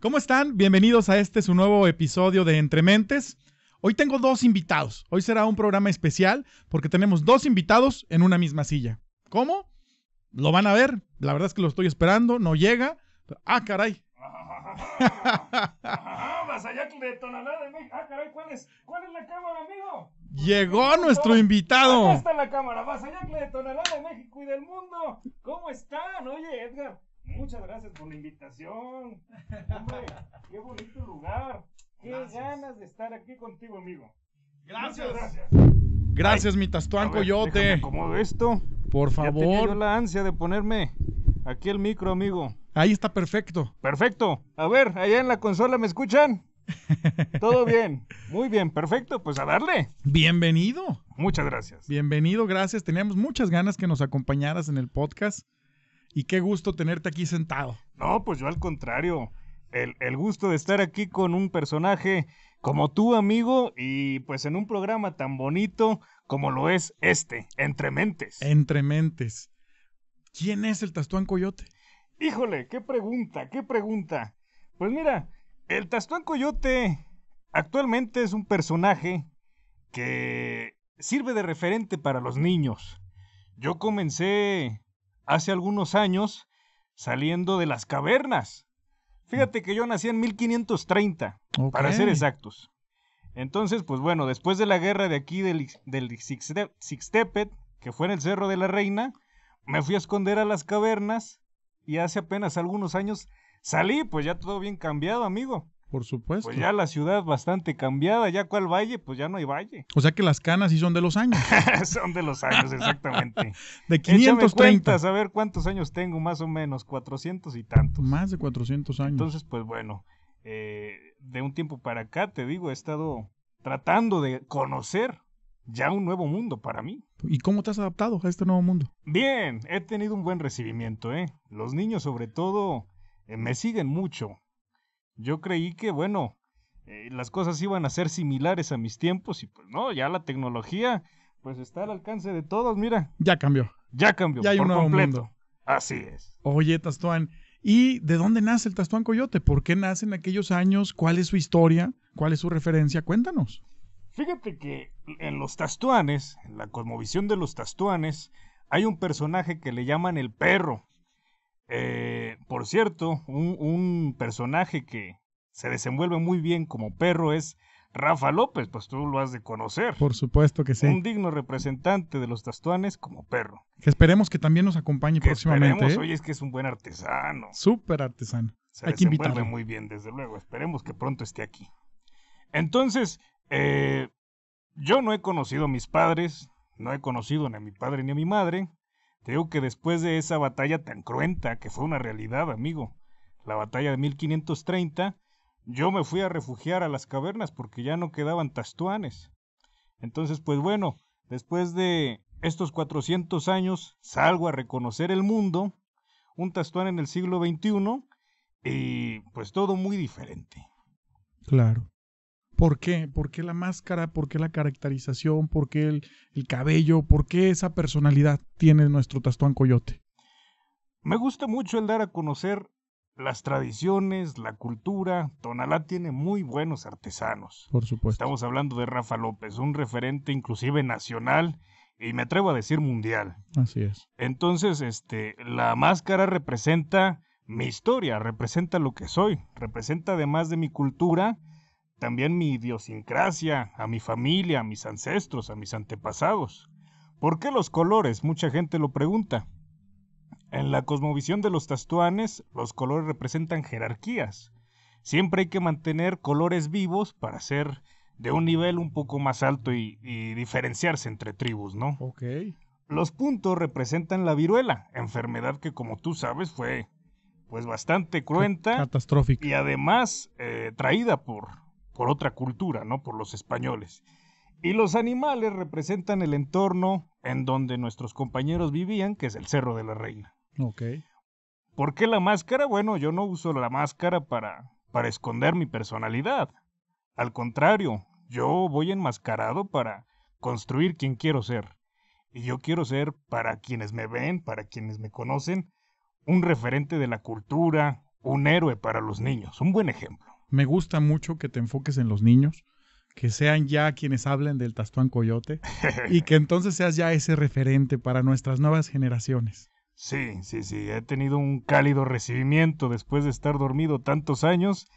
¿Cómo están? Bienvenidos a este su nuevo episodio de Entre Mentes. Hoy tengo dos invitados. Hoy será un programa especial porque tenemos dos invitados en una misma silla. ¿Cómo? Lo van a ver. La verdad es que lo estoy esperando. No llega. Ah, caray. Ajá, Vasallac de Tonalá de México. Ah, caray, ¿cuál es, ¿cuál es la cámara, amigo? Llegó nuestro Acá invitado. está la cámara, Vasallac de Tonalá de México y del mundo. ¿Cómo están? Oye, Edgar, muchas gracias por la invitación. Hombre, qué bonito lugar. Qué ganas de estar aquí contigo, amigo. Gracias. Muchas gracias. Gracias, mi Tastuán Coyote. acomodo esto. Por Ya tenía yo favor. la ansia de ponerme aquí el micro, amigo. Ahí está perfecto. Perfecto. A ver, allá en la consola, ¿me escuchan? Todo bien. Muy bien, perfecto. Pues a darle. Bienvenido. Muchas gracias. Bienvenido, gracias. Teníamos muchas ganas que nos acompañaras en el podcast. Y qué gusto tenerte aquí sentado. No, pues yo al contrario. El, el gusto de estar aquí con un personaje como tú, amigo, y pues en un programa tan bonito como lo es este, Entre Mentes. Entre mentes. ¿Quién es el Tastuán Coyote? Híjole, qué pregunta, qué pregunta. Pues mira, el Tastuán Coyote actualmente es un personaje que sirve de referente para los niños. Yo comencé hace algunos años saliendo de las cavernas. Fíjate que yo nací en 1530, para ser exactos. Entonces, pues bueno, después de la guerra de aquí del, del Sixte- Sixtepet, que fue en el Cerro de la Reina, me fui a esconder a las cavernas y hace apenas algunos años salí, pues ya todo bien cambiado, amigo. Por supuesto. Pues ya la ciudad bastante cambiada, ya cuál valle, pues ya no hay valle. O sea que las canas sí son de los años. Son de los años, exactamente. De Échame 530. cuentas, a ver cuántos años tengo, más o menos, 400 y tantos. Más de 400 años. Entonces, pues bueno, eh, de un tiempo para acá, te digo, he estado tratando de conocer ya un nuevo mundo para mí. ¿Y cómo te has adaptado a este nuevo mundo? Bien, he tenido un buen recibimiento, ¿eh? Los niños sobre todo eh, me siguen mucho. Yo creí que, bueno, eh, las cosas iban a ser similares a mis tiempos y pues no, ya la tecnología pues está al alcance de todos, mira, Ya cambió. ya cambió Ya hay por un nuevo completo. mundo. Así es. Oye, Tastuán. ¿Y de dónde nace el Tastuán Coyote? ¿Por qué nace en aquellos años? ¿Cuál es su historia? ¿Cuál es su referencia? Cuéntanos. Fíjate que en los tastuanes, en la cosmovisión de los tastuanes, hay un personaje que le llaman el perro. Eh, por cierto, un, un personaje que se desenvuelve muy bien como perro es Rafa López, pues tú lo has de conocer. Por supuesto que sí. Un digno representante de los tastuanes como perro. Que esperemos que también nos acompañe Que próximamente. esperemos, ¿eh? oye, es que es un buen artesano. Súper artesano. Se Hay que desenvuelve invitarlo. muy bien, desde luego. Esperemos que pronto esté aquí. Entonces, eh, yo no he conocido a mis padres, no he conocido ni a mi padre ni a mi madre. Te digo que después de esa batalla tan cruenta, que fue una realidad, amigo, la batalla de 1530, yo me fui a refugiar a las cavernas porque ya no quedaban tastuanes. Entonces, pues bueno, después de estos 400 años, salgo a reconocer el mundo, un tastuán en el siglo XXI, y pues todo muy diferente. Claro. ¿Por qué? ¿Por qué la máscara? ¿Por qué la caracterización? ¿Por qué el, el cabello? ¿Por qué esa personalidad tiene nuestro Tastuán Coyote? Me gusta mucho el dar a conocer las tradiciones, la cultura. Tonalá tiene muy buenos artesanos. Por supuesto. Estamos hablando de Rafa López, un referente inclusive nacional y me atrevo a decir mundial. Así es. Entonces, este, la máscara representa mi historia, representa lo que soy, representa además de mi cultura, también mi idiosincrasia, a mi familia, a mis ancestros, a mis antepasados. ¿Por qué los colores? Mucha gente lo pregunta. En la cosmovisión de los tastuanes, los colores representan jerarquías. Siempre hay que mantener colores vivos para ser de un nivel un poco más alto y, y diferenciarse entre tribus, ¿no? Ok. Los puntos representan la viruela, enfermedad que como tú sabes fue pues bastante cruenta Catastrófico. y además eh, traída por, por otra cultura, ¿no? Por los españoles. Y los animales representan el entorno en donde nuestros compañeros vivían, que es el Cerro de la Reina. Ok. ¿Por qué la máscara? Bueno, yo no uso la máscara para, para esconder mi personalidad. Al contrario, yo voy enmascarado para construir quien quiero ser. Y yo quiero ser, para quienes me ven, para quienes me conocen, un referente de la cultura, un héroe para los niños, un buen ejemplo. Me gusta mucho que te enfoques en los niños, que sean ya quienes hablen del Tastuán Coyote y que entonces seas ya ese referente para nuestras nuevas generaciones. Sí, sí, sí, he tenido un cálido recibimiento después de estar dormido tantos años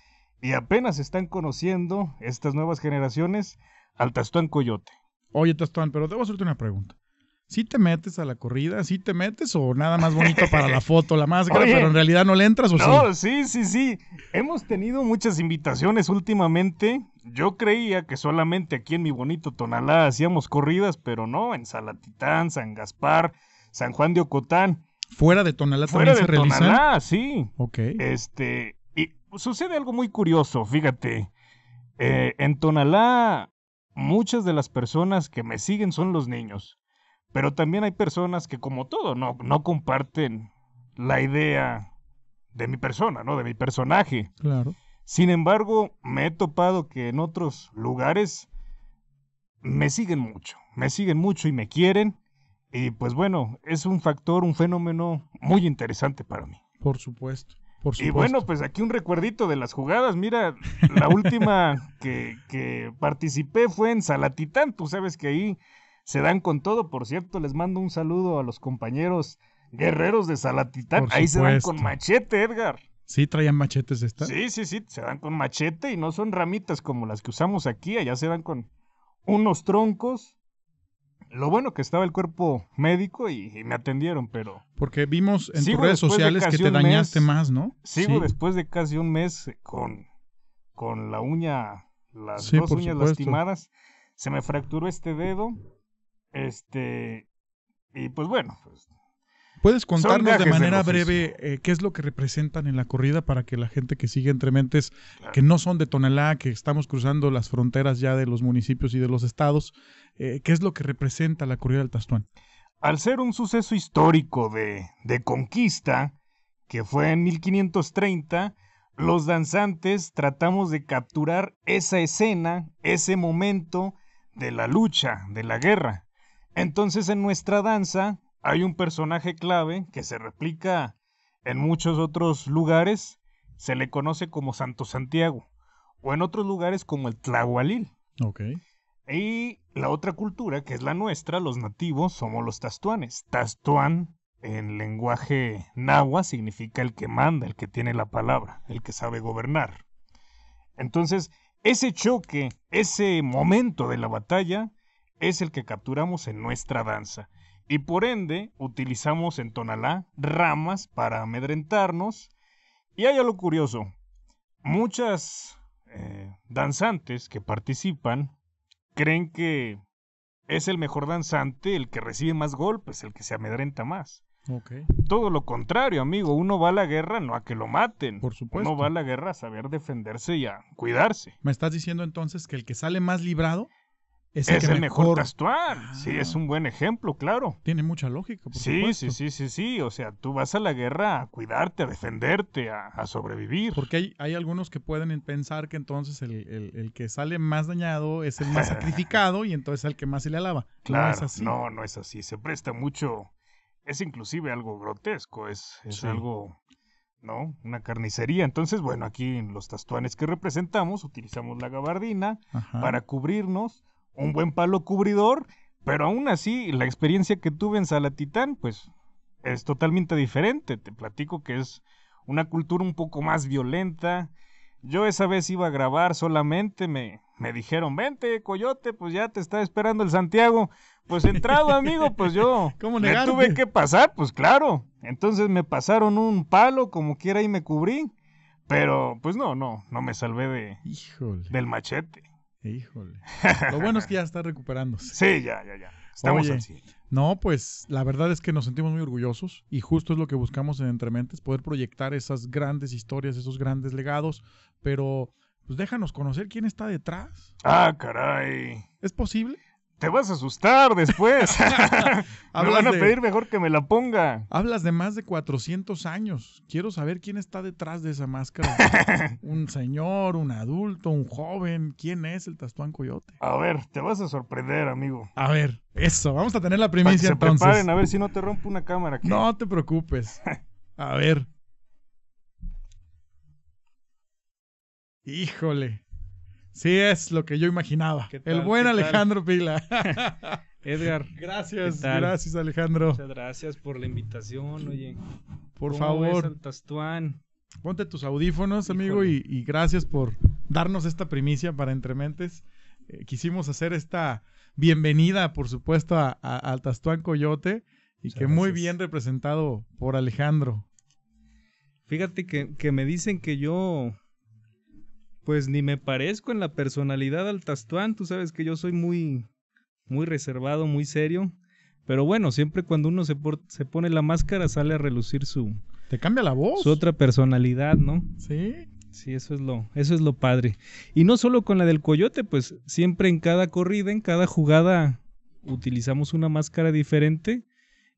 y apenas están conociendo estas nuevas generaciones al Tastuán Coyote. Oye, Tastuán, pero debo hacerte una pregunta. ¿Sí te metes a la corrida? ¿Sí te metes o nada más bonito para la foto, la máscara, pero en realidad no le entras o no, sí? sí, sí, sí. Hemos tenido muchas invitaciones últimamente. Yo creía que solamente aquí en mi bonito Tonalá hacíamos corridas, pero no, en Salatitán, San Gaspar, San Juan de Ocotán. ¿Fuera de Tonalá Fuera también de se Tonalá, sí. Ok. Este, y sucede algo muy curioso, fíjate. Eh, en Tonalá, muchas de las personas que me siguen son los niños. Pero también hay personas que, como todo, no, no comparten la idea de mi persona, ¿no? De mi personaje. Claro. Sin embargo, me he topado que en otros lugares me siguen mucho, me siguen mucho y me quieren. Y pues bueno, es un factor, un fenómeno muy interesante para mí. Por supuesto. Por supuesto. Y bueno, pues aquí un recuerdito de las jugadas. Mira, la última que, que participé fue en Salatitán. Tú sabes que ahí se dan con todo. Por cierto, les mando un saludo a los compañeros guerreros de Salatitán. Ahí se dan con machete, Edgar. ¿Sí traían machetes estas? Sí, sí, sí, se dan con machete y no son ramitas como las que usamos aquí. Allá se dan con unos troncos. Lo bueno que estaba el cuerpo médico y, me atendieron, pero... Porque vimos en tus redes sociales que te dañaste más, ¿no? Sigo después de casi un mes con, con la uña, las dos uñas lastimadas. Se me fracturó este dedo este, y pues bueno, pues, ¿Puedes contarnos de manera breve eh, qué es lo que representan en la corrida para que la gente que sigue entre mentes, que no son de Tonalá, que estamos cruzando las fronteras ya de los municipios y de los estados, eh, qué es lo que representa la corrida del Tastuán? Al ser un suceso histórico de, de conquista, que fue en 1530, los danzantes tratamos de capturar esa escena, ese momento de la lucha, de la guerra. Entonces en nuestra danza hay un personaje clave que se replica en muchos otros lugares, se le conoce como Santo Santiago, o en otros lugares como el Tlahualil. Ok. Y la otra cultura, que es la nuestra, los nativos, somos los tastuanes. Tastuán, en lenguaje nahua, significa el que manda, el que tiene la palabra, el que sabe gobernar. Entonces, ese choque, ese momento de la batalla, es el que capturamos en nuestra danza. Y por ende, utilizamos en Tonalá ramas para amedrentarnos. Y hay algo curioso. Muchas eh, danzantes que participan creen que es el mejor danzante el que recibe más golpes, el que se amedrenta más. Todo lo contrario, amigo. Uno va a la guerra no a que lo maten. Por supuesto. Uno va a la guerra a saber defenderse y a cuidarse. ¿Me estás diciendo entonces que el que sale más librado es el, mejor, Tastuán. Sí, es ah. un buen ejemplo, claro. Tiene mucha lógica. Por sí, supuesto. sí, sí, sí, sí. O sea, tú vas a la guerra a cuidarte, a defenderte, a, sobrevivir. Porque hay, hay, algunos que pueden pensar que entonces el, que sale más dañado es el más sacrificado y entonces el que más se le alaba. Claro, no es así. No, no es así. Se presta mucho. Es inclusive algo grotesco. Es, es algo. ¿no? Una carnicería. Entonces, bueno, aquí en los tastuanes que representamos utilizamos la gabardina para cubrirnos un buen palo cubridor, pero aún así la experiencia que tuve en Salatitán, pues es totalmente diferente. Te platico que es una cultura un poco más violenta. Yo esa vez iba a grabar solamente, me, me dijeron, vente, coyote, pues ya te está esperando el Santiago. Pues entrado, amigo, pues yo ¿Cómo me tuve que pasar, pues claro. Entonces me pasaron un palo, como quiera, y me cubrí. Pero, pues no, no, no me salvé de, del machete. Híjole. Lo bueno es que ya está recuperándose. Sí, ya, ya, ya. Estamos así. No, pues la verdad es que nos sentimos muy orgullosos y justo es lo que buscamos en Entrementes, poder proyectar esas grandes historias, esos grandes legados, pero pues déjanos conocer quién está detrás. Ah, caray. ¿Es posible? Te vas a asustar después. me van a pedir mejor que me la ponga. Hablas de más de 400 años. Quiero saber quién está detrás de esa máscara. un señor, un adulto, un joven. ¿Quién es el Tastuán Coyote? A ver, te vas a sorprender, amigo. A ver, eso. Vamos a tener la primicia se entonces. Preparen, a ver si no te rompo una cámara. No te preocupes. A ver. Híjole. Sí, es lo que yo imaginaba. El buen. Alejandro Pila. Edgar, gracias, gracias Alejandro. muchas gracias por la invitación, oye. Por ¿Cómo ves favor, ponte tus audífonos, amigo, y, y gracias por darnos esta primicia para Entrementes. Eh, quisimos hacer esta bienvenida, por supuesto, a, a- al Tastuán Coyote y Muchas que muy bien representado por Alejandro. Fíjate que, que me dicen que yo, pues ni me parezco en la personalidad al Tastuán. Tú sabes que yo soy muy, muy reservado, muy serio. Pero bueno, siempre cuando uno se, por- se pone la máscara sale a relucir su, ¿Te cambia la voz? su otra personalidad, ¿no? Sí. Sí, eso es lo, eso es lo padre. Y no solo con la del coyote, pues siempre en cada corrida, en cada jugada, utilizamos una máscara diferente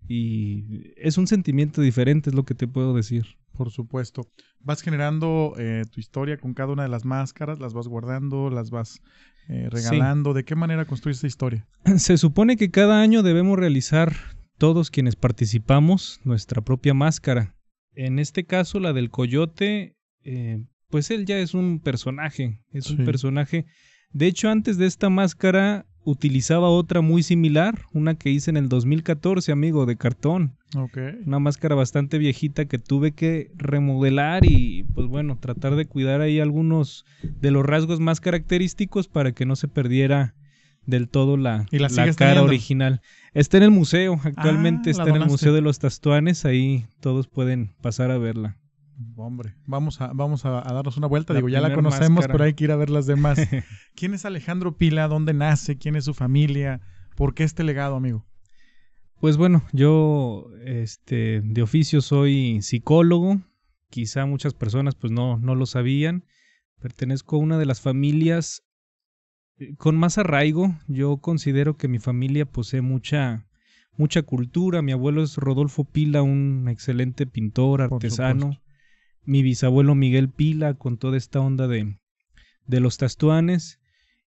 y es un sentimiento diferente, es lo que te puedo decir. Por supuesto. Vas generando eh, tu historia con cada una de las máscaras, las vas guardando, las vas eh, regalando. ¿De qué manera construyes esta historia? Se supone que cada año debemos realizar todos quienes participamos nuestra propia máscara. En este caso, la del coyote, eh, pues él ya es un personaje, es Sí. un personaje. De hecho, antes de esta máscara utilizaba otra muy similar, una que hice en el 2014, amigo, de cartón. Ok. Una máscara bastante viejita que tuve que remodelar y, pues bueno, tratar de cuidar ahí algunos de los rasgos más característicos para que no se perdiera del todo la, ¿Y la cara teniendo? original. Está en el museo, actualmente Ah, está en el. Museo de los Tastuanes, ahí todos pueden pasar a verla. Hombre, vamos a, vamos a, a darnos una vuelta. La Digo, ya la conocemos, máscara. pero hay que ir a ver las demás. ¿Quién es Alejandro Pila? ¿Dónde nace? ¿Quién es su familia? ¿Por qué este legado, amigo? Pues bueno, yo este de oficio soy psicólogo, quizá muchas personas pues no, no lo sabían. Pertenezco a una de las familias eh, con más arraigo. Yo considero que mi familia posee mucha mucha cultura. Mi abuelo es Rodolfo Pila, un excelente pintor, artesano. Mi bisabuelo Miguel Pila con toda esta onda de de los tastuanes.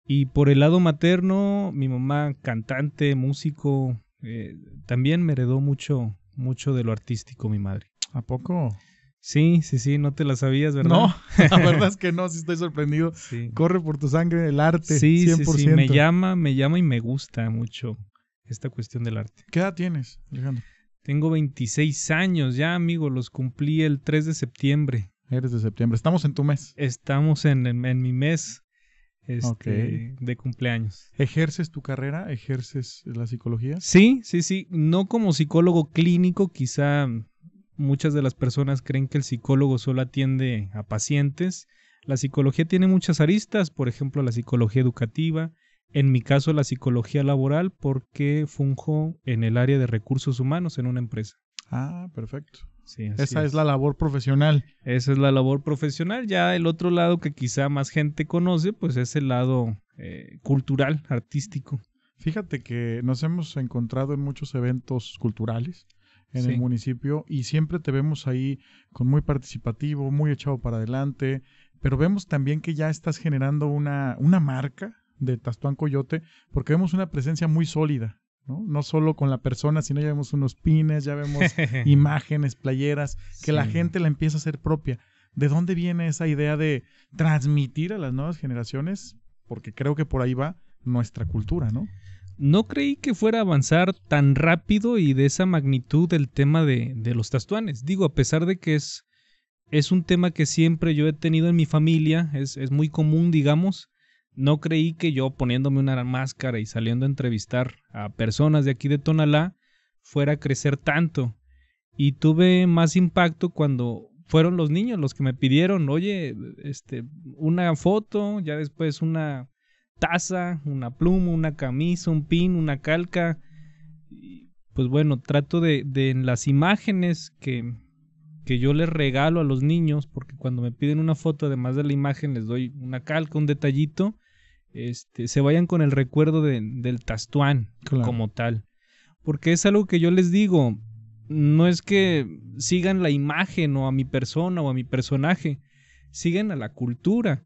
Y por el lado materno, mi mamá cantante, músico, eh, también me heredó mucho, mucho de lo artístico, mi madre. ¿A poco? Sí, sí, sí, no te la sabías, ¿verdad? No, la verdad es que no, sí estoy sorprendido. Sí, Corre por tu sangre el arte, sí, sí, 100%. sí, me llama, me llama y me gusta mucho esta cuestión del arte. ¿Qué edad tienes, Alejandro? Tengo 26 años ya, amigo, los cumplí el 3 de septiembre. Eres de septiembre. Estamos en tu mes. Estamos en, en- en mi mes este, de cumpleaños. ¿Ejerces tu carrera? ¿Ejerces la psicología? Sí, sí, sí. No como psicólogo clínico, quizá muchas de las personas creen que el psicólogo solo atiende a pacientes. La psicología tiene muchas aristas, por ejemplo, la psicología educativa, en mi caso la psicología laboral, porque funjo en el área de recursos humanos en una empresa. Ah, perfecto. Sí, Esa es la labor profesional. Esa es la labor profesional. Ya el otro lado que quizá más gente conoce, pues es el lado eh, cultural, artístico. Fíjate que nos hemos encontrado en muchos eventos culturales en Sí. el municipio y siempre te vemos ahí con muy participativo, muy echado para adelante, pero vemos también que ya estás generando una, una marca de Tastuán Coyote porque vemos una presencia muy sólida, ¿no? No solo con la persona, sino ya vemos unos pines, ya vemos imágenes, playeras, que la gente la empieza a hacer propia. ¿De dónde viene esa idea de transmitir a las nuevas generaciones? Porque creo que por ahí va nuestra cultura, ¿no? No creí que fuera a avanzar tan rápido y de esa magnitud el tema de, de los tastuanes. Digo, a pesar de que es, es un tema que siempre yo he tenido en mi familia, es, es muy común, digamos, no creí que yo poniéndome una máscara y saliendo a entrevistar a personas de aquí de Tonalá fuera a crecer tanto. Y tuve más impacto cuando fueron los niños los que me pidieron, oye, este, una foto, ya después una taza, una pluma, una camisa, un pin, una calca. Y, pues bueno, trato de, de en las imágenes que, que yo les regalo a los niños, porque cuando me piden una foto, además de la imagen, les doy una calca, un detallito, este, se vayan con el recuerdo de- del tastuán Claro. como tal. Porque es algo que yo les digo, no es que sigan la imagen o a mi persona o a mi personaje, siguen a la cultura.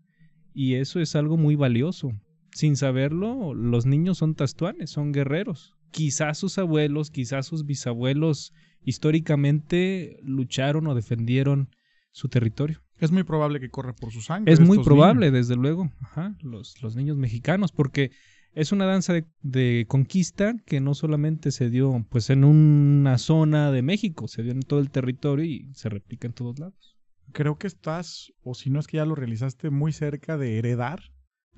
Y eso es algo muy valioso. Sin saberlo, los niños son tastuanes, son guerreros. Quizás sus abuelos, quizás sus bisabuelos históricamente lucharon o defendieron su territorio. Es muy probable que corra por su sangre. Es muy probable, niños. desde luego, Ajá, los, los niños mexicanos, porque es una danza de, de conquista que no solamente se dio pues en una zona de México, se dio en todo el territorio y se replica en todos lados. Creo que estás, o si no es que ya lo realizaste, muy cerca de heredar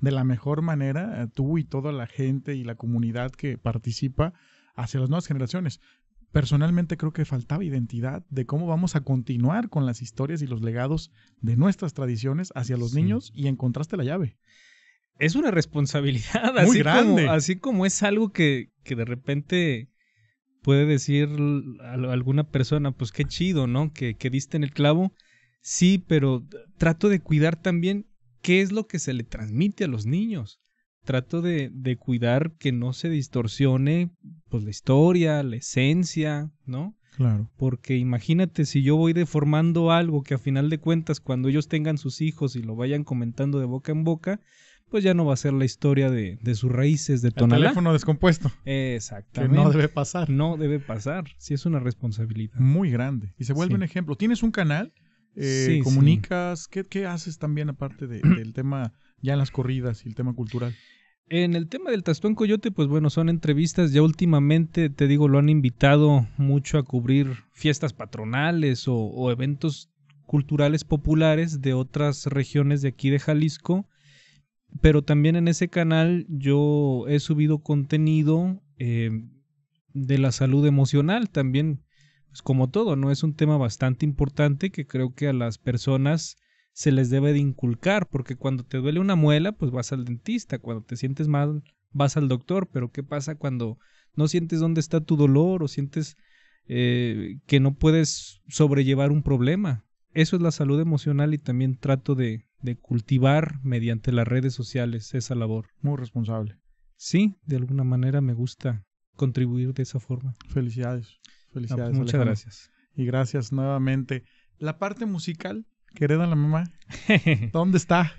de la mejor manera eh, tú y toda la gente y la comunidad que participa hacia las nuevas generaciones. Personalmente creo que faltaba identidad de cómo vamos a continuar con las historias y los legados de nuestras tradiciones hacia los Sí. niños y encontraste la llave. Es una responsabilidad, Muy así, grande. Como, así como es algo que, que de repente puede decir a alguna persona, pues qué chido, ¿no? Que, que diste en el clavo. Sí, pero trato de cuidar también qué es lo que se le transmite a los niños. Trato de, de cuidar que no se distorsione pues la historia, la esencia, ¿no? Claro. Porque imagínate si yo voy deformando algo que a final de cuentas cuando ellos tengan sus hijos y lo vayan comentando de boca en boca, pues ya no va a ser la historia de, de sus raíces de El teléfono descompuesto, que Exactamente. no debe pasar. No debe pasar. Sí es una responsabilidad. Muy grande. Y se vuelve Sí. un ejemplo. ¿Tienes un canal? Eh, Sí, sí. ¿Comunicas? ¿Qué, qué haces también aparte de- del tema ya en las corridas y el tema cultural? En el tema del Tastón Coyote, pues bueno, son entrevistas. Ya últimamente, te digo, lo han invitado mucho a cubrir fiestas patronales o, eventos culturales populares de otras regiones de aquí de Jalisco. Pero también en ese canal yo he subido contenido eh, de la salud emocional. También, pues como todo, ¿no? Es un tema bastante importante que creo que a las personas se les debe de inculcar, porque cuando te duele una muela, pues vas al dentista, cuando te sientes mal, vas al doctor, pero ¿qué pasa cuando no sientes dónde está tu dolor o sientes eh, que no puedes sobrellevar un problema? Eso es la salud emocional y también trato de, de cultivar mediante las redes sociales esa labor. Muy responsable. Sí, de alguna manera me gusta contribuir de esa forma. Felicidades. Ah, pues, Felicidades. muchas Alejandro. gracias. Y gracias nuevamente. La parte musical que hereda la mamá, ¿dónde está?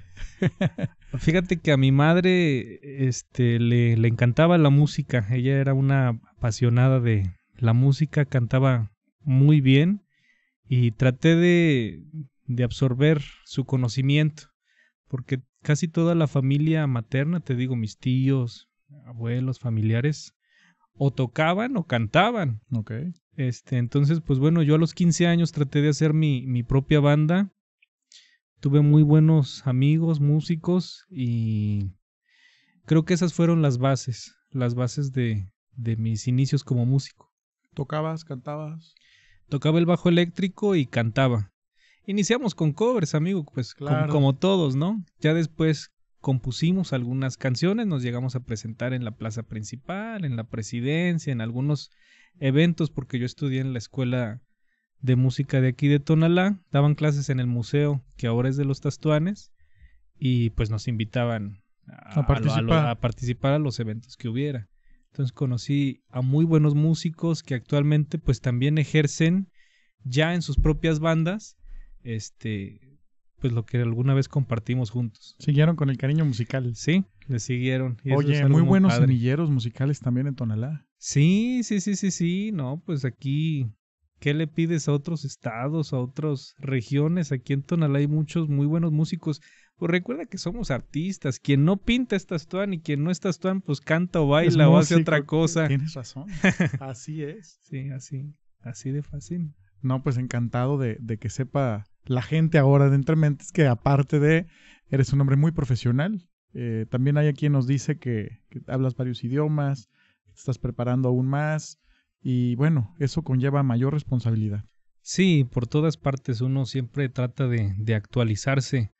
Fíjate que a mi madre este, le, le encantaba la música. Ella era una apasionada de la música, cantaba muy bien y traté de, de absorber su conocimiento, porque casi toda la familia materna, te digo, mis tíos, abuelos, familiares, o tocaban o cantaban. Este, entonces, pues bueno, yo a los 15 años traté de hacer mi, mi propia banda. Tuve muy buenos amigos, músicos, y creo que esas fueron las bases, las bases de, de mis inicios como músico. ¿Tocabas, cantabas? Tocaba el bajo eléctrico y cantaba. Iniciamos con covers, amigo, pues como- Claro. como, todos, ¿no? Ya después compusimos algunas canciones, nos llegamos a presentar en la plaza principal, en la presidencia, en algunos eventos, porque yo estudié en la escuela de música de aquí de Tonalá, daban clases en el museo, que ahora es de los Tastuanes, y pues nos invitaban a, A participar. a participar a los eventos que hubiera. Entonces conocí a muy buenos músicos que actualmente pues también ejercen ya en sus propias bandas, este, pues lo que alguna vez compartimos juntos. Siguieron con el cariño musical. Sí, le siguieron. y eso es Oye, muy buenos semilleros musicales también en Tonalá. Sí, sí, sí, sí, sí. No, pues aquí, ¿qué le pides a otros estados, a otras regiones? Aquí en Tonalá hay muchos muy buenos músicos. Pues recuerda que somos artistas. Quien no pinta es Tastuán y quien no es Tastuán, pues canta o baila o hace otra cosa. Tienes razón. Así es. Sí, así, así de fácil. No, pues encantado de, de que sepa la gente ahora de Entre Mentes que aparte de, eres un hombre muy profesional. Eh, también hay quien nos dice que, que hablas varios idiomas, te estás preparando aún más y bueno, eso conlleva mayor responsabilidad. Sí, por todas partes uno siempre trata de, de actualizarse.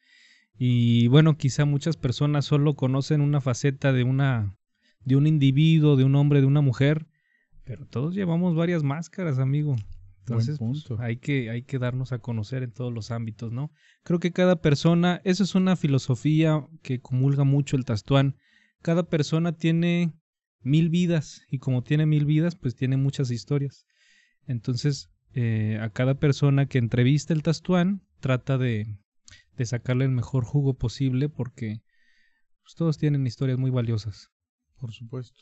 Y bueno, quizá muchas personas solo conocen una faceta de una de un individuo, de un hombre, de una mujer, pero todos llevamos varias máscaras, amigo. Entonces, pues, hay que hay que darnos a conocer en todos los ámbitos, ¿no? Creo que cada persona, eso es una filosofía que comulga mucho el Tastuán. Cada persona tiene mil vidas y como tiene mil vidas, pues tiene muchas historias. Entonces, eh, a cada persona que entrevista el Tastuán trata de, de sacarle el mejor jugo posible porque pues, todos tienen historias muy valiosas. Por supuesto.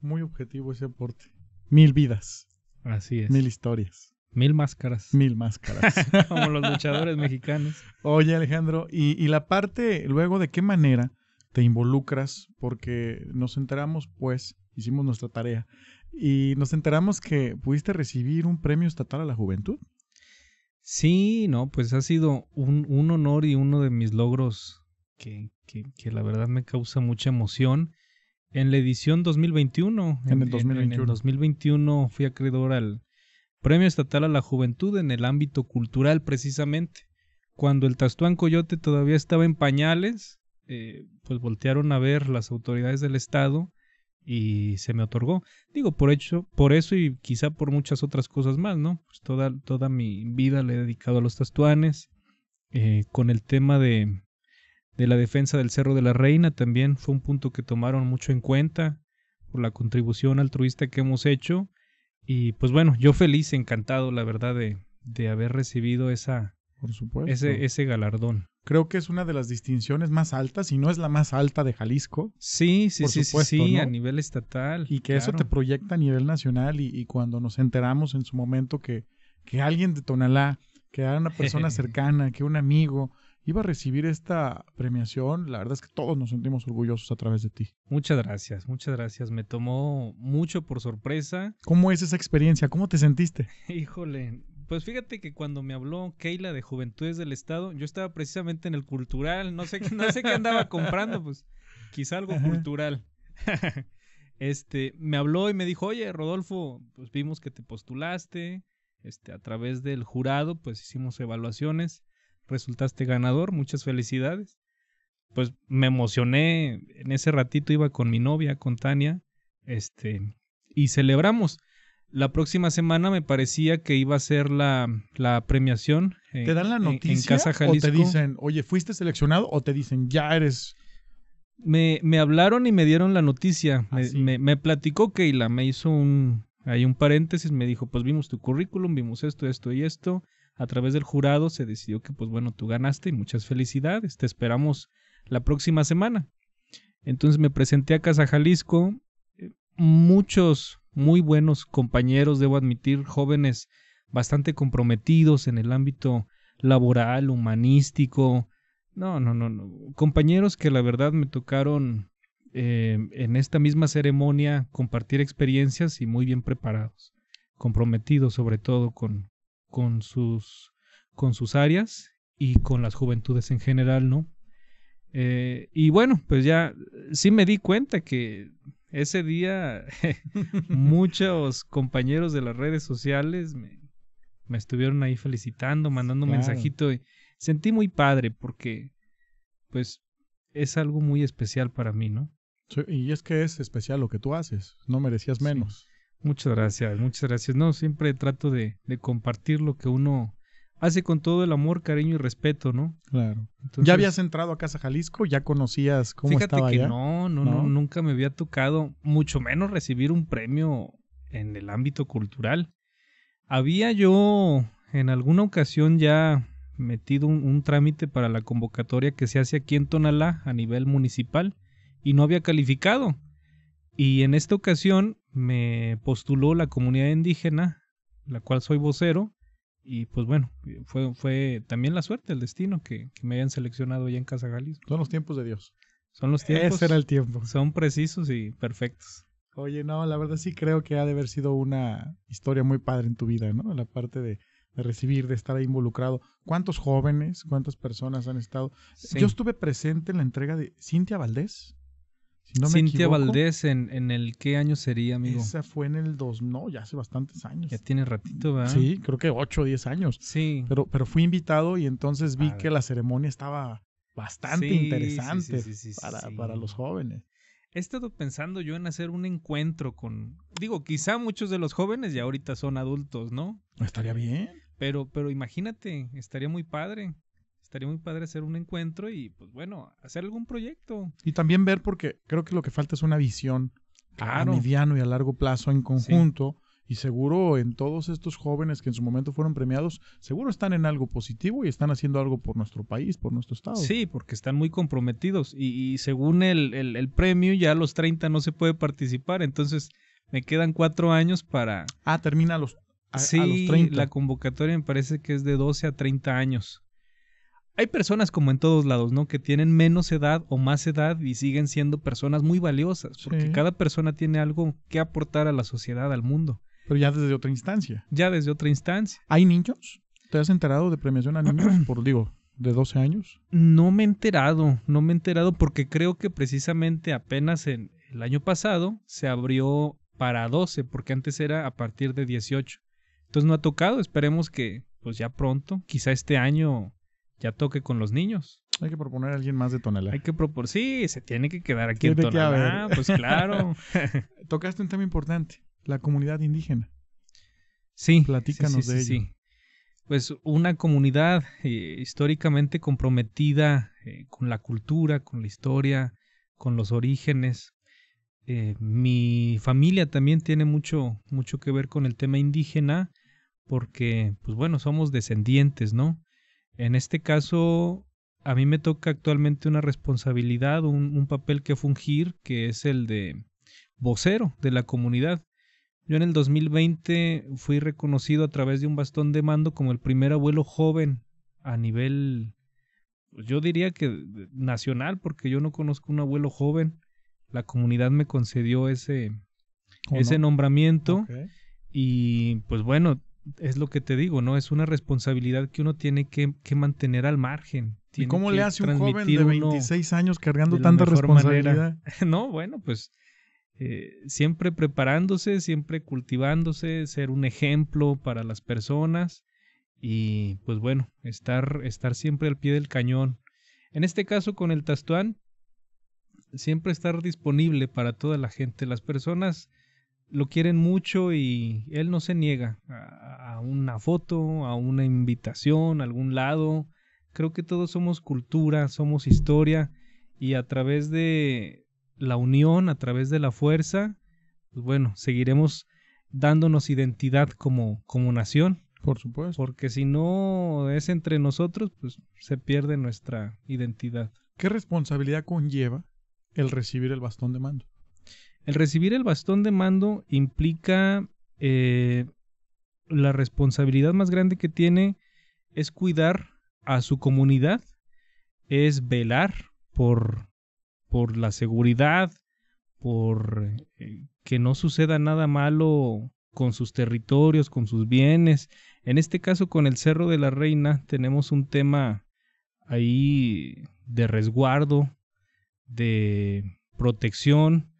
Muy objetivo ese aporte. Mil vidas, Así es. mil historias. Mil máscaras. Mil máscaras. Como los luchadores mexicanos. Oye, Alejandro, y, y la parte, luego, ¿de qué manera te involucras? Porque nos enteramos, pues, hicimos nuestra tarea, y nos enteramos que pudiste recibir un premio estatal a la juventud. Sí, no, pues ha sido un, un honor y uno de mis logros que, que, que, la verdad me causa mucha emoción. En la edición 2021, En el 2021. en el 2021 fui acreedor al Premio Estatal a la Juventud en el ámbito cultural precisamente. Cuando el Tastuán Coyote todavía estaba en pañales, eh, pues voltearon a ver las autoridades del Estado y se me otorgó. Digo, por hecho, por eso y quizá por muchas otras cosas más, ¿no? Pues toda, toda mi vida le he dedicado a los tastuanes. Eh, con el tema de, de la defensa del Cerro de la Reina también fue un punto que tomaron mucho en cuenta por la contribución altruista que hemos hecho. Y pues bueno, yo feliz, encantado, la verdad, de, de haber recibido esa, Por supuesto. ese, ese galardón. Creo que es una de las distinciones más altas, y no es la más alta de Jalisco, Sí, sí, Por sí, sí, supuesto, sí, ¿no? a nivel estatal. y que eso te proyecta a nivel nacional. Y, y cuando nos enteramos en su momento que, que alguien de Tonalá, que era una persona cercana, que un amigo, iba a recibir esta premiación, la verdad es que todos nos sentimos orgullosos a través de ti. Muchas gracias, muchas gracias. Me tomó mucho por sorpresa. ¿Cómo es esa experiencia? ¿Cómo te sentiste? Híjole, pues fíjate que cuando me habló Keila de Juventudes del Estado, yo estaba precisamente en el cultural, no sé, qué- no sé qué andaba comprando, pues quizá algo Ajá. cultural. Este, me habló y me dijo, oye, Rodolfo, pues vimos que te postulaste, este, a través del jurado, pues hicimos evaluaciones, resultaste ganador, muchas felicidades. Pues me emocioné, en ese ratito iba con mi novia, con Tania, este, y celebramos. La próxima semana me parecía que iba a ser la, la premiación. eh, ¿Te dan la en- en noticia Casa o Jalisco. te dicen, oye, fuiste seleccionado o te dicen, ya eres... Me, me hablaron y me dieron la noticia. Ah, Me, sí. me, me platicó Keila, me hizo un, ahí un paréntesis, me dijo, pues vimos tu currículum, vimos esto, esto y esto. A través del jurado se decidió que, pues bueno, tú ganaste y muchas felicidades. Te esperamos la próxima semana. Entonces me presenté a Casa Jalisco. eh, Muchos muy buenos compañeros, debo admitir, jóvenes bastante comprometidos en el ámbito laboral, humanístico. No, no, no, no. Compañeros que la verdad me tocaron eh, en esta misma ceremonia compartir experiencias y muy bien preparados. Comprometidos sobre todo con, con, sus, con sus áreas y con las juventudes en general, ¿no? Eh, y bueno, pues ya sí me di cuenta que ese día muchos compañeros de las redes sociales me, me estuvieron ahí felicitando, mandando un mensajito y sentí muy padre porque pues es algo muy especial para mí, ¿no? Sí, Y es que es especial lo que tú haces, no merecías Sí. menos. Muchas gracias, muchas gracias. No, siempre trato de, de compartir lo que uno hace con todo el amor, cariño y respeto, ¿no? Claro. Entonces, ¿Ya habías entrado a Casa Jalisco? ¿Ya conocías cómo Fíjate estaba que allá? no, no, ¿No? no, nunca me había tocado, mucho menos recibir un premio en el ámbito cultural. Había yo en alguna ocasión ya metido un, un trámite para la convocatoria que se hace aquí en Tonalá a nivel municipal y no había calificado. Y en esta ocasión me postuló la comunidad indígena, la cual soy vocero, y pues bueno, fue, fue también la suerte, el destino que, que me hayan seleccionado allá en Casa Jalisco. Son los tiempos de Dios. Son los tiempos. Ese era el tiempo. Son precisos y perfectos. Oye, no, la verdad sí creo que ha de haber sido una historia muy padre en tu vida, ¿no? La parte de, de recibir, de estar ahí involucrado. ¿Cuántos jóvenes, cuántas personas han estado? Sí. Yo estuve presente en la entrega de Cintia Valdés. Si no Cintia equivoco. Valdés, ¿en, ¿en el qué año sería, amigo? Esa fue en el 2, no, ya hace bastantes años. Ya tiene ratito, ¿verdad? Sí, creo que 8 o 10 años. Sí. Pero, pero fui invitado y entonces vi Padre. que la ceremonia estaba bastante Sí, interesante sí, sí, para, para los jóvenes. He estado pensando yo en hacer un encuentro con. Digo, quizá muchos de los jóvenes ya ahorita son adultos, ¿no? Estaría bien. Pero, pero imagínate, estaría muy padre. Estaría muy padre hacer un encuentro y, pues bueno, hacer algún proyecto. Y también ver, porque creo que lo que falta es una visión Claro. a mediano y a largo plazo en conjunto. Y seguro en todos estos jóvenes que en su momento fueron premiados, seguro están en algo positivo y están haciendo algo por nuestro país, por nuestro estado. Sí, porque están muy comprometidos. Y, y según el, el, el premio, ya a los 30 no se puede participar. Entonces, me quedan cuatro años para. Ah, termina a los a, a sí, los 30. la convocatoria me parece que es de 12 a 30 años. Hay personas como en todos lados, ¿no? Que tienen menos edad o más edad y siguen siendo personas muy valiosas, porque Sí. cada persona tiene algo que aportar a la sociedad, al mundo, Pero ya desde otra instancia. ya desde otra instancia. ¿Hay niños? ¿Te has enterado de premiación a niños por, digo, de 12 años? No me he enterado, no me he enterado porque creo que precisamente apenas en el año pasado se abrió para 12, porque antes era a partir de 18. Entonces no ha tocado, esperemos que pues ya pronto, quizá este año ya toque con los niños. Hay que proponer a alguien más de Tonalá. Hay que propor sí, se tiene que quedar aquí en Tiene Tonalá, pues claro. Tocaste un tema importante, la comunidad indígena. Sí, Platícanos sí, sí, de sí, ello. sí. Pues una comunidad eh, históricamente comprometida eh, con la cultura, con la historia, con los orígenes. Eh, mi familia también tiene mucho, mucho que ver con el tema indígena, porque, pues bueno, somos descendientes, ¿no? En este caso, a mí me toca actualmente una responsabilidad, un, un papel que fungir, que es el de vocero de la comunidad. Yo en el 2020 fui reconocido a través de un bastón de mando como el primer abuelo joven a nivel, pues, yo diría que nacional, porque yo no conozco un abuelo joven. La comunidad me concedió ese, ¿O ese no? nombramiento y pues bueno, es lo que te digo, ¿no? Es una responsabilidad que uno tiene que, que mantener al margen. ¿Y cómo le hace un joven de uno- 26 años cargando tanta responsabilidad? manera. no, bueno, pues eh, siempre preparándose, siempre cultivándose, ser un ejemplo para las personas y pues bueno, estar, estar siempre al pie del cañón. En este caso con el Tastuán, siempre estar disponible para toda la gente. Las personas lo quieren mucho y él no se niega a, a una foto, a una invitación, a algún lado. Creo que todos somos cultura, somos historia y a través de la unión, a través de la fuerza, pues bueno, seguiremos dándonos identidad como, como nación, Por supuesto. porque si no es entre nosotros, pues se pierde nuestra identidad. ¿Qué responsabilidad conlleva el recibir el bastón de mando? El recibir el bastón de mando implica eh, la responsabilidad más grande que tiene es cuidar a su comunidad, es velar por, por la seguridad, por eh, que no suceda nada malo con sus territorios, con sus bienes. En este caso, con el Cerro de la Reina, tenemos un tema ahí de resguardo, de protección.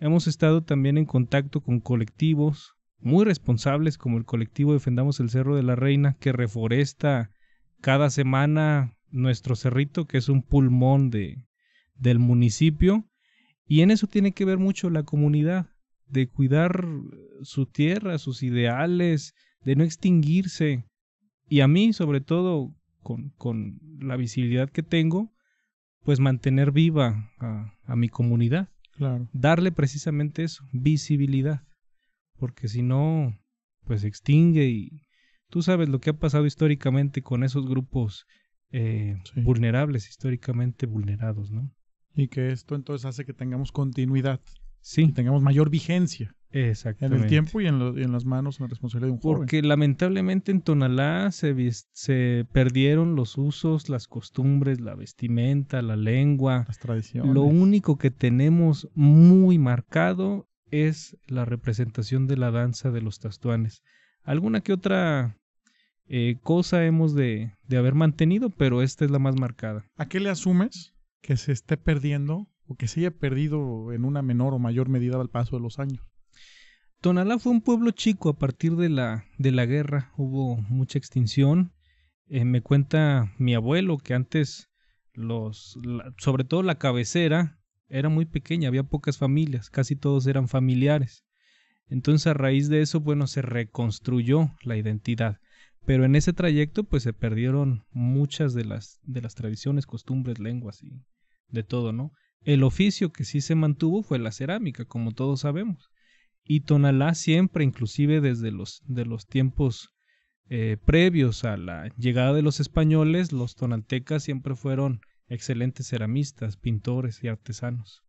Hemos estado también en contacto con colectivos muy responsables como el colectivo Defendamos el Cerro de la Reina que reforesta cada semana nuestro cerrito que es un pulmón de, del municipio. Y en eso tiene que ver mucho la comunidad de cuidar su tierra, sus ideales, de no extinguirse. Y a mí sobre todo con, con la visibilidad que tengo pues mantener viva a, a mi comunidad Claro. darle precisamente eso, visibilidad, porque si no, pues se extingue y tú sabes lo que ha pasado históricamente con esos grupos eh, Sí. vulnerables, históricamente vulnerados, ¿no? Y que esto entonces hace que tengamos continuidad Sí, tengamos mayor vigencia en exactamente. el tiempo y en, lo- y en las manos, en la responsabilidad de un joven. Porque lamentablemente en Tonalá se, se perdieron los usos, las costumbres, la vestimenta, la lengua, Las tradiciones. Lo único que tenemos muy marcado es la representación de la danza de los tastuanes. Alguna que otra eh, cosa hemos de, de haber mantenido, pero esta es la más marcada. ¿A qué le asumes que se esté perdiendo o que se haya perdido en una menor o mayor medida al paso de los años? Tonalá fue un pueblo chico a partir de la, de la guerra, hubo mucha extinción. Eh, me cuenta mi abuelo que antes los, sobre todo la cabecera, era muy pequeña, había pocas familias, casi todos eran familiares. Entonces a raíz de eso, bueno, se reconstruyó la identidad. Pero en ese trayecto, pues se perdieron muchas de las, de las tradiciones, costumbres, lenguas y de todo, ¿no? El oficio que sí se mantuvo fue la cerámica, como todos sabemos. Y Tonalá siempre, inclusive desde los, de los tiempos eh, previos a la llegada de los españoles, los tonaltecas siempre fueron excelentes ceramistas, pintores y artesanos.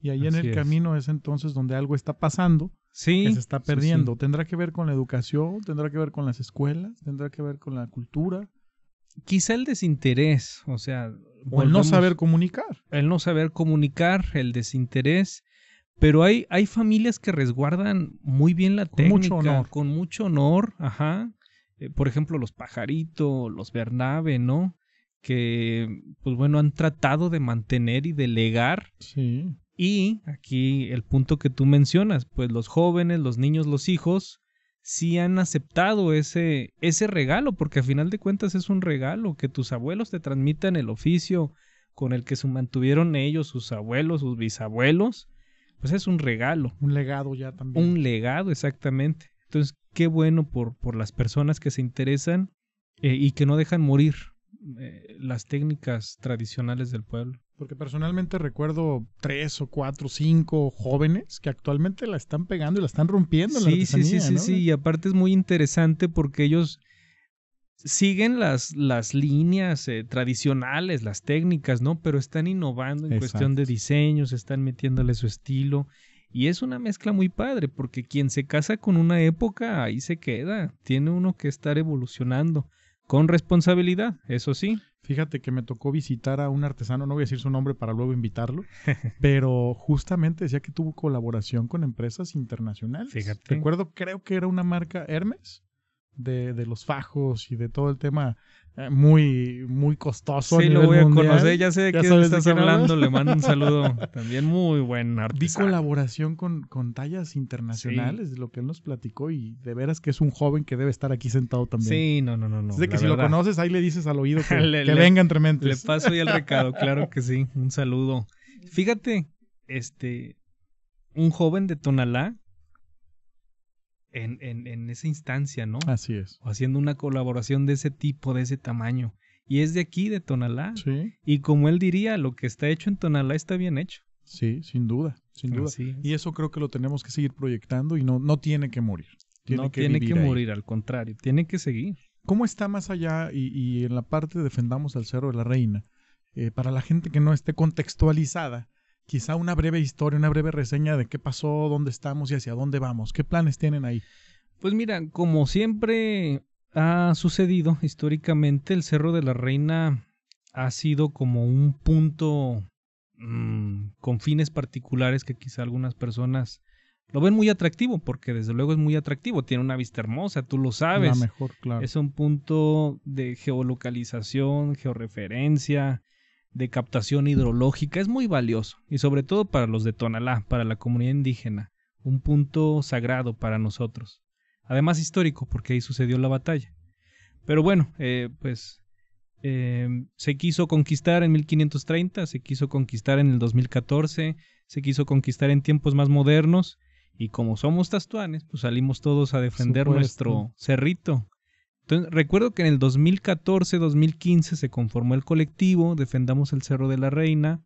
Y ahí en el es. camino es entonces donde algo está pasando Sí. que se está sí, sí. perdiendo. ¿Tendrá que ver con la educación? ¿Tendrá que ver con las escuelas? ¿Tendrá que ver con la cultura? Quizá el desinterés, o sea. ¿O el no saber comunicar? el no saber comunicar, el desinterés. Pero hay, hay familias que resguardan muy bien la Con técnica, mucho honor. con mucho honor, ajá. Eh, por ejemplo, los Pajarito, los Bernabe, ¿no? Que, pues bueno, han tratado de mantener y de legar. Sí. Y aquí el punto que tú mencionas, pues los jóvenes, los niños, los hijos, sí han aceptado ese, ese regalo, porque a final de cuentas es un regalo, que tus abuelos te transmitan el oficio con el que se mantuvieron ellos, sus abuelos, sus bisabuelos, pues es un regalo, Un legado ya también. un legado exactamente. Entonces, qué bueno por, por las personas que se interesan eh, y que no dejan morir eh, las técnicas tradicionales del pueblo. Porque personalmente recuerdo tres o cuatro, cinco jóvenes que actualmente la están pegando y la están rompiendo en la Sí, sí, sí, sí, ¿no? sí. Y aparte es muy interesante porque ellos siguen las, las líneas eh, tradicionales, las técnicas, ¿no? Pero están innovando en cuestión de diseños, están metiéndole su estilo. Y es una mezcla muy padre porque quien se casa con una época, ahí se queda. Tiene uno que estar evolucionando. Con responsabilidad, eso sí. Fíjate que me tocó visitar a un artesano, no voy a decir su nombre para luego invitarlo, pero justamente decía que tuvo colaboración con empresas internacionales. Fíjate. Recuerdo, creo que era una marca Hermes, de, de los fajos y de todo el tema eh, muy, muy costoso. a Sí, lo voy a mundial. conocer, ya sé de ¿Ya de estás quién hablas? hablando. Le mando un saludo. También muy buen Vi artesano. colaboración con, con tallas internacionales, de lo que él nos platicó, y de veras que es un joven que debe estar aquí sentado también. Sí, no, no, no. no Así de que si lo conoces, ahí le dices al oído que, Le- que le- venga entre mentes. Le paso ya el recado, claro que sí. Un saludo. Fíjate, este, un joven de Tonalá, en, en, en esa instancia, ¿no? Así es. O haciendo una colaboración de ese tipo, de ese tamaño. Y es de aquí, de Tonalá. Sí, Y como él diría, lo que está hecho en Tonalá está bien hecho. sí, sin duda, sin duda. Es. Y eso creo que lo tenemos que seguir proyectando y no, no tiene que morir. Tiene no que tiene que ahí. morir, al contrario, tiene que seguir. ¿Cómo está más allá y, y en la parte de Defendamos al Cerro de la Reina? Eh, para la gente que no esté contextualizada, quizá una breve historia, una breve reseña de qué pasó, dónde estamos y hacia dónde vamos. ¿Qué planes tienen ahí? Pues mira, como siempre ha sucedido históricamente, el Cerro de la Reina ha sido como un punto mm, con fines particulares que quizá algunas personas lo ven muy atractivo, porque desde luego es muy atractivo, tiene una vista hermosa, tú lo sabes. La mejor, claro. Es un punto de geolocalización, georreferencia, de captación hidrológica, es muy valioso y sobre todo para los de Tonalá, para la comunidad indígena, un punto sagrado para nosotros. Además histórico, porque ahí sucedió la batalla. Pero bueno, eh, pues eh, se quiso conquistar en 1530, se quiso conquistar en el 2014, se quiso conquistar en tiempos más modernos y como somos tastuanes, pues salimos todos a defender Supuesto. nuestro cerrito. Entonces, recuerdo que en el 2014-2015 se conformó el colectivo Defendamos el Cerro de la Reina.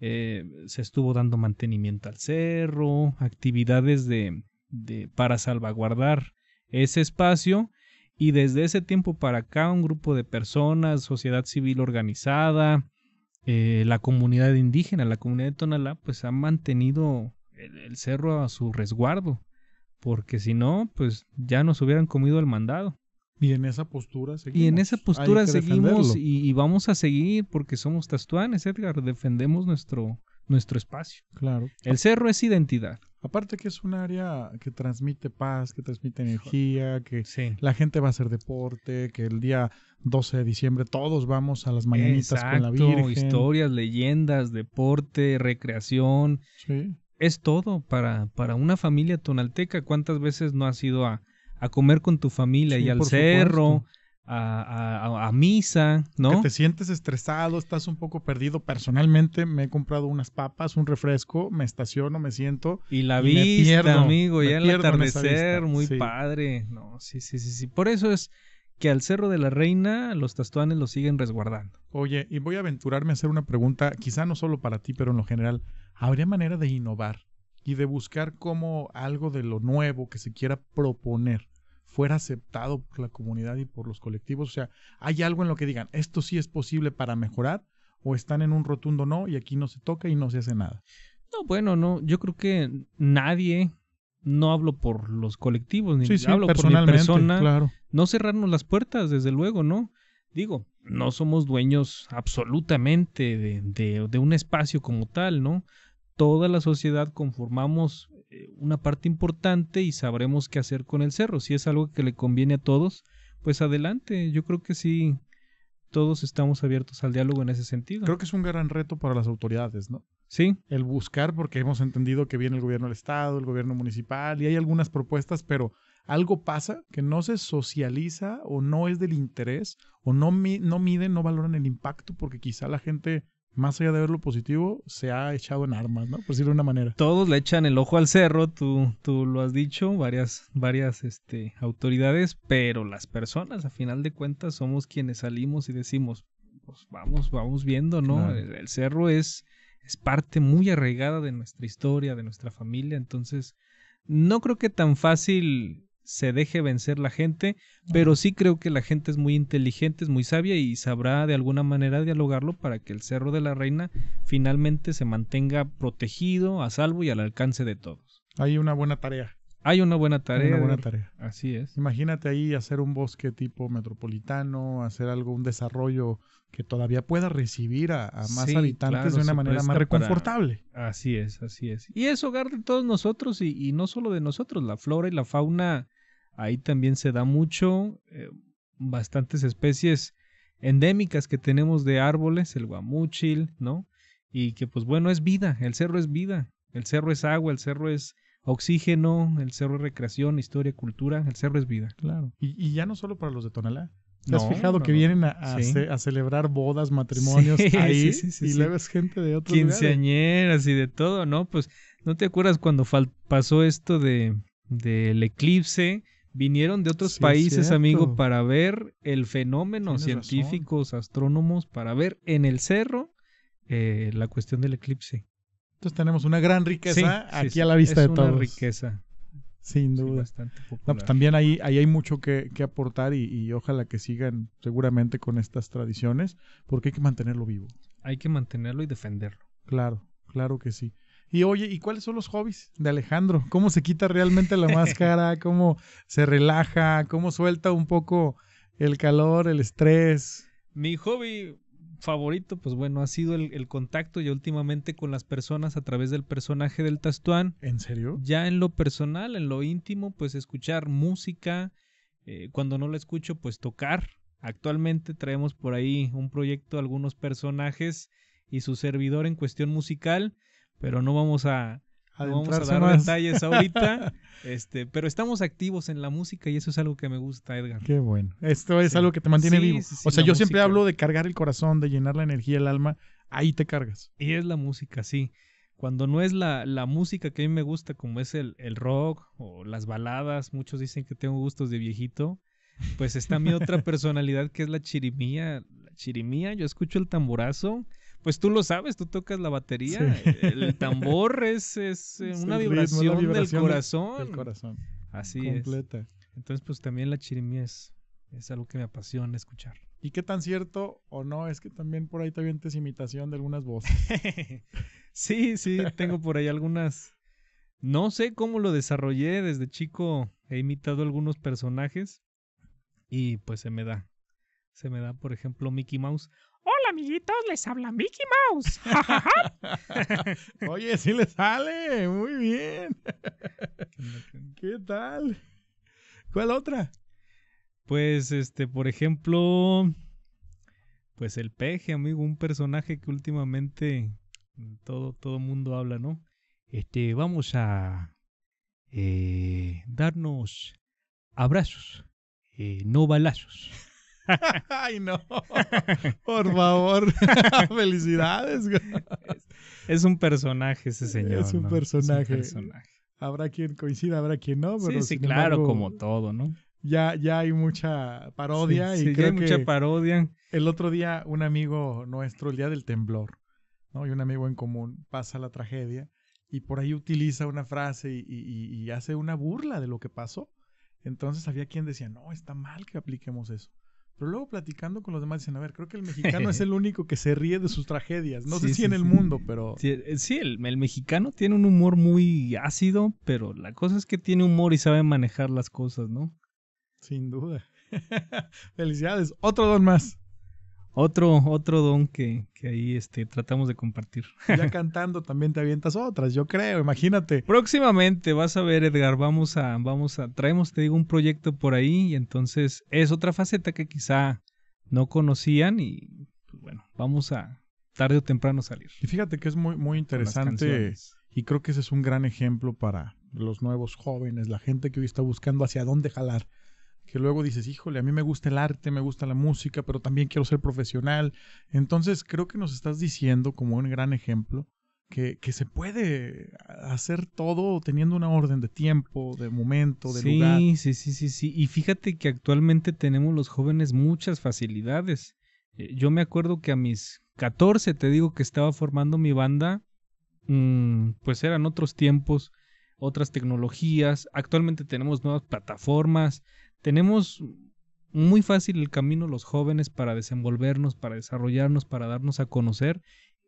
eh, se estuvo dando mantenimiento al cerro, actividades de, de- para salvaguardar ese espacio. Y desde ese tiempo para acá, un grupo de personas, sociedad civil organizada, eh, la comunidad indígena, la comunidad de Tonalá, pues ha mantenido el, el cerro a su resguardo. Porque si no, pues ya nos hubieran comido el mandado. Y en esa postura seguimos. Y en esa postura seguimos y, y vamos a seguir porque somos tastuanes, Edgar. Defendemos nuestro, nuestro espacio. Claro. El cerro es identidad. Aparte que es un área que transmite paz, que transmite energía, que Sí. la gente va a hacer deporte, que el día 12 de diciembre todos vamos a las mañanitas con la Virgen. historias, leyendas, deporte, recreación. Sí. Es todo para, para una familia tonalteca. ¿Cuántas veces no has ido a, a comer con tu familia Sí, y al cerro, a, a- misa, Que ¿no? te sientes estresado, estás un poco perdido. Personalmente me he comprado unas papas, un refresco, me estaciono, me siento. Y la y me vista, pierdo, amigo, me ya el atardecer, muy sí. padre. No, sí, sí, sí, sí. Por eso es que al Cerro de la Reina los tastuanes lo siguen resguardando. Oye, y voy a aventurarme a hacer una pregunta, quizá no solo para ti, pero en lo general. ¿Habría manera de innovar y de buscar cómo algo de lo nuevo que se quiera proponer fuera aceptado por la comunidad y por los colectivos? O sea, ¿hay algo en lo que digan, esto sí es posible para mejorar? ¿O están en un rotundo no y aquí no se toca y no se hace nada? No, bueno, no, yo creo que nadie, no hablo por los colectivos, ni Sí, sí, hablo por mi persona, claro. no cerrarnos las puertas, desde luego, ¿no? Digo, no somos dueños absolutamente de, de- de un espacio como tal, ¿no? Toda la sociedad conformamos una parte importante y sabremos qué hacer con el cerro. Si es algo que le conviene a todos, pues adelante. Yo creo que sí, todos estamos abiertos al diálogo en ese sentido. Creo que es un gran reto para las autoridades, ¿no? Sí, El buscar, porque hemos entendido que viene el gobierno del Estado, el gobierno municipal, y hay algunas propuestas, pero algo pasa que no se socializa o no es del interés, o no, no miden, no valoran el impacto, porque quizá la gente, más allá de ver lo positivo, se ha echado en armas, ¿no? Por decirlo de una manera. todos le echan el ojo al cerro, tú, tú lo has dicho, varias, varias este, autoridades, pero las personas, a final de cuentas, somos quienes salimos y decimos, pues vamos, vamos viendo, ¿no? Claro. El, el cerro es, es parte muy arraigada de nuestra historia, de nuestra familia, entonces no creo que tan fácil se deje vencer la gente, pero sí creo que la gente es muy inteligente, es muy sabia y sabrá de alguna manera dialogarlo para que el Cerro de la Reina finalmente se mantenga protegido, a salvo y al alcance de todos. Hay una buena tarea. Hay una buena Hay tarea. una buena tarea. Así es. Imagínate ahí hacer un bosque tipo metropolitano, hacer algo, un desarrollo que todavía pueda recibir a, a más Sí, habitantes claro, de una manera más para- reconfortable. Así es, así es. Y es hogar de todos nosotros y, y no solo de nosotros, la flora y la fauna, ahí también se da mucho, eh, bastantes especies endémicas que tenemos de árboles, el guamúchil, ¿no? Y que pues bueno, es vida, el cerro es vida, el cerro es agua, el cerro es oxígeno, el cerro es recreación, historia, cultura, el cerro es vida. Claro. Y, y ya no solo para los de Tonalá. ¿Te has fijado no, que no. vienen a, a Sí. ce- a celebrar bodas, matrimonios Sí, ahí? sí, sí, sí, y sí. luego es gente de otros lugares. quinceañeras y de todo, ¿no? Pues, ¿no te acuerdas cuando pasó esto de del eclipse? Vinieron de otros Sí, países, amigo, para ver el fenómeno, Tienes científicos, astrónomos, para ver en el cerro eh, la cuestión del eclipse. Entonces tenemos una gran riqueza Sí, aquí sí, a la vista es de una todos. riqueza Sin duda. No, pues también ahí, ahí hay mucho que, que aportar y, y ojalá que sigan seguramente con estas tradiciones, porque hay que mantenerlo vivo. Hay que mantenerlo y defenderlo. Claro, claro que sí. Y oye, ¿y cuáles son los hobbies de Alejandro? ¿Cómo se quita realmente la máscara? ¿Cómo se relaja? ¿Cómo suelta un poco el calor, el estrés? Mi hobby favorito, pues bueno, ha sido el, el contacto y últimamente con las personas a través del personaje del Tastuán. ¿En serio? Ya en lo personal, en lo íntimo, pues escuchar música. eh, cuando no la escucho, pues tocar. Actualmente traemos por ahí un proyecto, algunos personajes y su servidor en cuestión musical, pero no vamos a, no vamos a Adentrarse dar más. detalles ahorita. este, pero estamos activos en la música y eso es algo que me gusta, Edgar. Qué bueno. Esto es Sí. algo que te mantiene Sí, vivo. sí, o sea, yo siempre hablo de cargar el corazón, de llenar la energía, el alma. Ahí te cargas. Y es la música, sí. Cuando no es la, la música que a mí me gusta, como es el, el rock o las baladas, muchos dicen que tengo gustos de viejito, pues está mi otra personalidad que es la chirimía. La chirimía, yo escucho el tamborazo, pues tú lo sabes, tú tocas la batería, Sí. el tambor es, es, Es una ritmo, vibración, del del- corazón. El corazón. Así es. completa. Entonces, pues también la chirimía es, es algo que me apasiona escuchar. ¿Y qué tan cierto o no es que también por ahí te avientes imitación de algunas voces? sí, sí, tengo por ahí algunas. No sé cómo lo desarrollé. Desde chico he imitado algunos personajes. Y pues se me da. Se me da, por ejemplo, Mickey Mouse. Hola, amiguitos, les habla Mickey Mouse. Oye, sí le sale. Muy bien. ¿Qué tal? ¿Cuál otra? pues, este, por ejemplo. Pues el peje, amigo, un personaje que últimamente todo, todo mundo habla, ¿no? Este, vamos a eh, darnos abrazos, eh, no balazos. Ay, no. Por favor. Felicidades. Es un personaje ese señor. Es un ¿no? personaje. personaje. Habrá quien coincida, habrá quien no. Pero sí, sí, claro, embargo, como todo, ¿no? Ya, ya hay mucha parodia Sí, y sí, ya creo hay mucha parodia. el otro día un amigo nuestro, el día del temblor, ¿no? Y un amigo en común pasa la tragedia y por ahí utiliza una frase y, y- y hace una burla de lo que pasó. Entonces había quien decía, no, está mal que apliquemos eso. Pero luego platicando con los demás dicen, a ver, creo que el mexicano es el único que se ríe de sus tragedias. No sé si sí, en el sí. mundo, pero Sí, eh, sí, el, el mexicano tiene un humor muy ácido, pero la cosa es que tiene humor y sabe manejar las cosas, ¿no? sin duda. Felicidades. Otro don más. Otro, otro don que, que ahí este, tratamos de compartir. Ya cantando también te avientas otras, yo creo, imagínate. Próximamente vas a ver, Edgar, vamos a, vamos a, traemos, te digo, un proyecto por ahí y entonces es otra faceta que quizá no conocían y pues bueno, vamos a tarde o temprano salir. Y fíjate que es muy, muy interesante y creo que ese es un gran ejemplo para los nuevos jóvenes, la gente que hoy está buscando hacia dónde jalar. Que luego dices, híjole, a mí me gusta el arte, me gusta la música, pero también quiero ser profesional. Entonces creo que nos estás diciendo como un gran ejemplo que, que se puede hacer todo teniendo una orden de tiempo, de momento, de sí, lugar. Sí, sí, sí, sí. Y fíjate que actualmente tenemos los jóvenes muchas facilidades. Eh, Yo me acuerdo que a mis 14, te digo que estaba formando mi banda, mm, pues eran otros tiempos, otras tecnologías. Actualmente tenemos nuevas plataformas. Tenemos muy fácil el camino los jóvenes para desenvolvernos, para desarrollarnos, para darnos a conocer.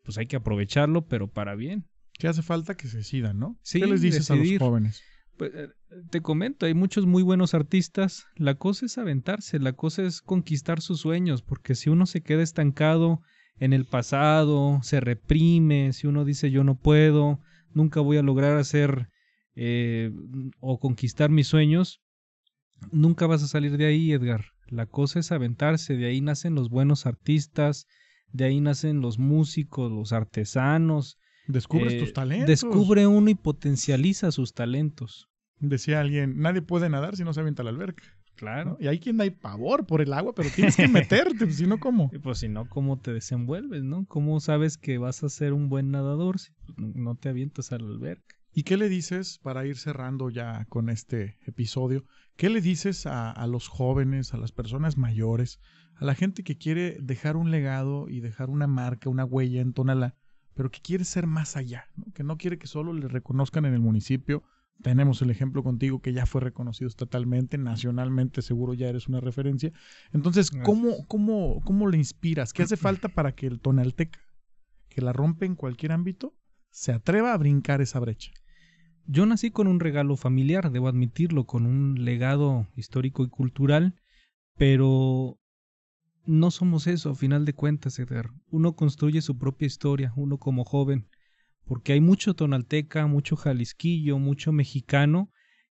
Pues hay que aprovecharlo, pero para bien. Que hace falta que se decidan, ¿no? Sí, ¿Qué les dices decidir. a los jóvenes? Pues, eh, te comento, hay muchos muy buenos artistas. La cosa es aventarse, la cosa es conquistar sus sueños, porque si uno se queda estancado en el pasado, se reprime, si uno dice yo no puedo, nunca voy a lograr hacer eh, o conquistar mis sueños, nunca vas a salir de ahí, Edgar. La cosa es aventarse, de ahí nacen los buenos artistas, de ahí nacen los músicos, los artesanos. Descubres Eh, tus talentos. Descubre uno y potencializa sus talentos. Decía alguien, nadie puede nadar si no se avienta a la alberca. Claro. ¿no? Y hay quien hay pavor por el agua, pero tienes que meterte, pues, si no, ¿cómo? Y pues si no, ¿cómo te desenvuelves, no? ¿Cómo sabes que vas a ser un buen nadador si no- no te avientas a la alberca? ¿Y qué le dices, para ir cerrando ya con este episodio, qué le dices a, a los jóvenes, a las personas mayores, a la gente que quiere dejar un legado y dejar una marca, una huella en Tonalá, pero que quiere ser más allá, ¿no? que no quiere que solo le reconozcan en el municipio? Tenemos el ejemplo contigo que ya fue reconocido estatalmente, nacionalmente seguro ya eres una referencia. Entonces, ¿cómo, cómo, cómo le inspiras? ¿Qué hace falta para que el tonalteca, que la rompe en cualquier ámbito, se atreva a brincar esa brecha? Yo nací con un regalo familiar, debo admitirlo, con un legado histórico y cultural, pero no somos eso, a final de cuentas, Edgar. Uno construye su propia historia, uno como joven, porque hay mucho tonalteca, mucho jalisquillo, mucho mexicano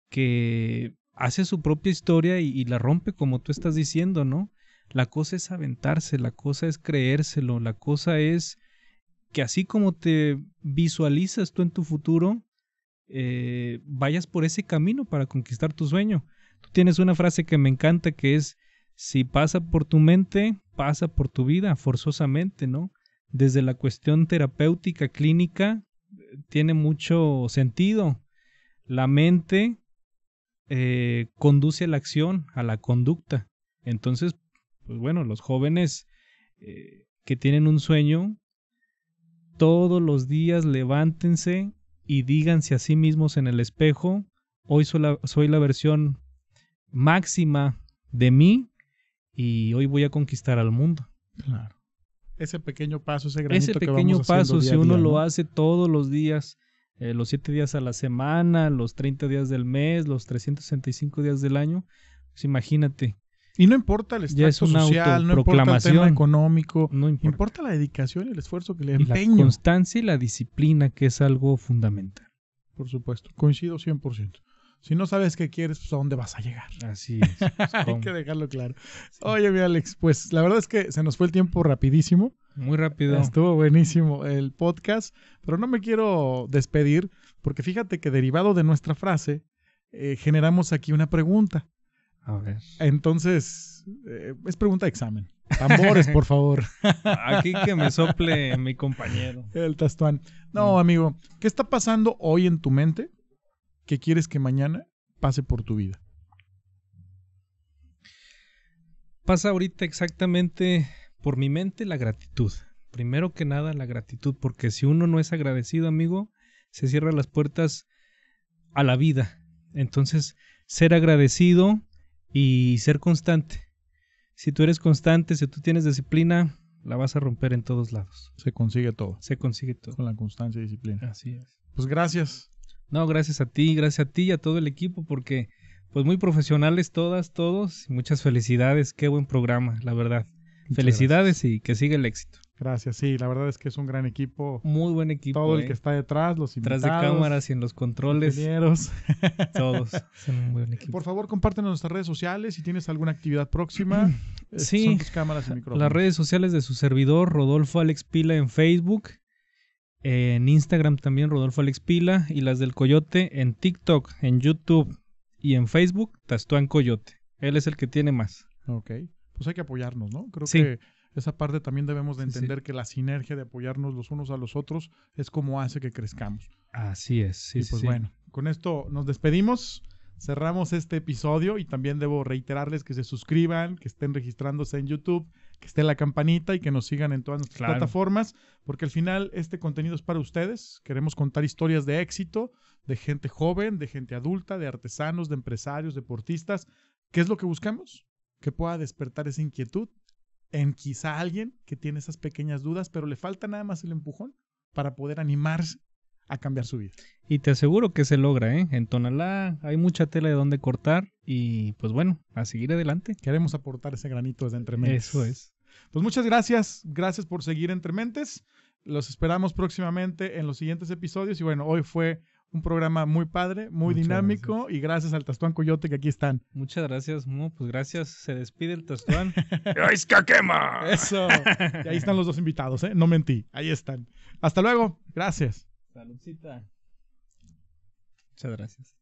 que hace su propia historia y, y la rompe como tú estás diciendo, ¿no? La cosa es aventarse, la cosa es creérselo, la cosa es que así como te visualizas tú en tu futuro, eh, vayas por ese camino para conquistar tu sueño. Tú tienes una frase que me encanta que es, si pasa por tu mente, pasa por tu vida, forzosamente, ¿no? Desde la cuestión terapéutica, clínica, tiene mucho sentido. La mente eh, conduce a la acción, a la conducta. Entonces, pues bueno, los jóvenes eh, que tienen un sueño, todos los días levántense y díganse a sí mismos en el espejo, hoy soy la, soy la versión máxima de mí y hoy voy a conquistar al mundo. Claro. Ese pequeño paso, ese granito Ese que pequeño vamos haciendo paso, día si uno día, lo hace todos los días, eh, los siete días a la semana, los 30 días del mes, los 365 días del año, pues imagínate, Y no importa el Ya es extracto una social, no importa el tema económico, no importa. importa la dedicación y el esfuerzo que le Y la empeño. constancia y la disciplina, que es algo fundamental. Por supuesto, coincido 100%. Si no sabes qué quieres, pues a dónde vas a llegar. Así es. pues, Hay ¿cómo? que dejarlo claro. Oye, mi Alex, pues la verdad es que se nos fue el tiempo rapidísimo. Muy rápido. Estuvo buenísimo el podcast, pero no me quiero despedir porque fíjate que derivado de nuestra frase, eh, generamos aquí una pregunta. A ver. Entonces, eh, es pregunta de examen. Tambores, por favor. Aquí que me sople mi compañero. El Tastuán. No, Mm. amigo, ¿qué está pasando hoy en tu mente que quieres que mañana pase por tu vida? Pasa ahorita exactamente por mi mente la gratitud. Primero que nada la gratitud, porque si uno no es agradecido, amigo, se cierran las puertas a la vida. Entonces, ser agradecido y ser constante. Si tú eres constante, si tú tienes disciplina, la vas a romper en todos lados. Se consigue todo Se consigue todo. con la constancia y disciplina. Así es. Pues gracias. No, gracias a ti, gracias a ti y a todo el equipo, porque pues muy profesionales todas, todos, muchas felicidades, qué buen programa, la verdad. Muchas felicidades y que siga el éxito. Gracias, sí, la verdad es que es un gran equipo. Muy buen equipo. Todo el eh. que está detrás, los Tras invitados, de cámaras y en los controles, ingenieros. todos. Son un buen equipo. Por favor, compártenos nuestras redes sociales si tienes alguna actividad próxima. Eh, Sí, Son tus cámaras y micrófonos. Las redes sociales de su servidor, Rodolfo Alex Pila en Facebook, en Instagram también Rodolfo Alex Pila y las del Coyote en TikTok, en YouTube y en Facebook, Tastuán Coyote. Él es el que tiene más. Ok. Pues hay que apoyarnos, ¿no? Creo Sí. que esa parte también debemos de Sí, sí. entender que la sinergia de apoyarnos los unos a los otros es como hace que crezcamos. Así es, sí, y sí, pues sí. bueno, con esto nos despedimos. Cerramos este episodio y también debo reiterarles que se suscriban, que estén registrándose en YouTube, que esté la campanita y que nos sigan en todas nuestras Claro. plataformas, porque al final este contenido es para ustedes. Queremos contar historias de éxito, de gente joven, de gente adulta, de artesanos, de empresarios, deportistas. ¿Qué es lo que buscamos? Que pueda despertar esa inquietud en quizá alguien que tiene esas pequeñas dudas, pero le falta nada más el empujón para poder animarse a cambiar su vida. Y te aseguro que se logra, ¿eh? En Tonalá hay mucha tela de donde cortar y pues bueno, a seguir adelante. Queremos aportar ese granito desde Entre Mentes. Eso es. Pues muchas gracias. Gracias por seguir Entre Mentes. Los esperamos próximamente en los siguientes episodios. Y bueno, hoy fue un programa muy padre, muy Muchas dinámico. Y gracias al Tastuán Coyote que aquí están. Muchas gracias, no, pues gracias. Se despide el Tastuán. quema! Eso. y ahí están los dos invitados, ¿eh? No mentí. Ahí están. Hasta luego. Gracias. Saludcita. Muchas gracias.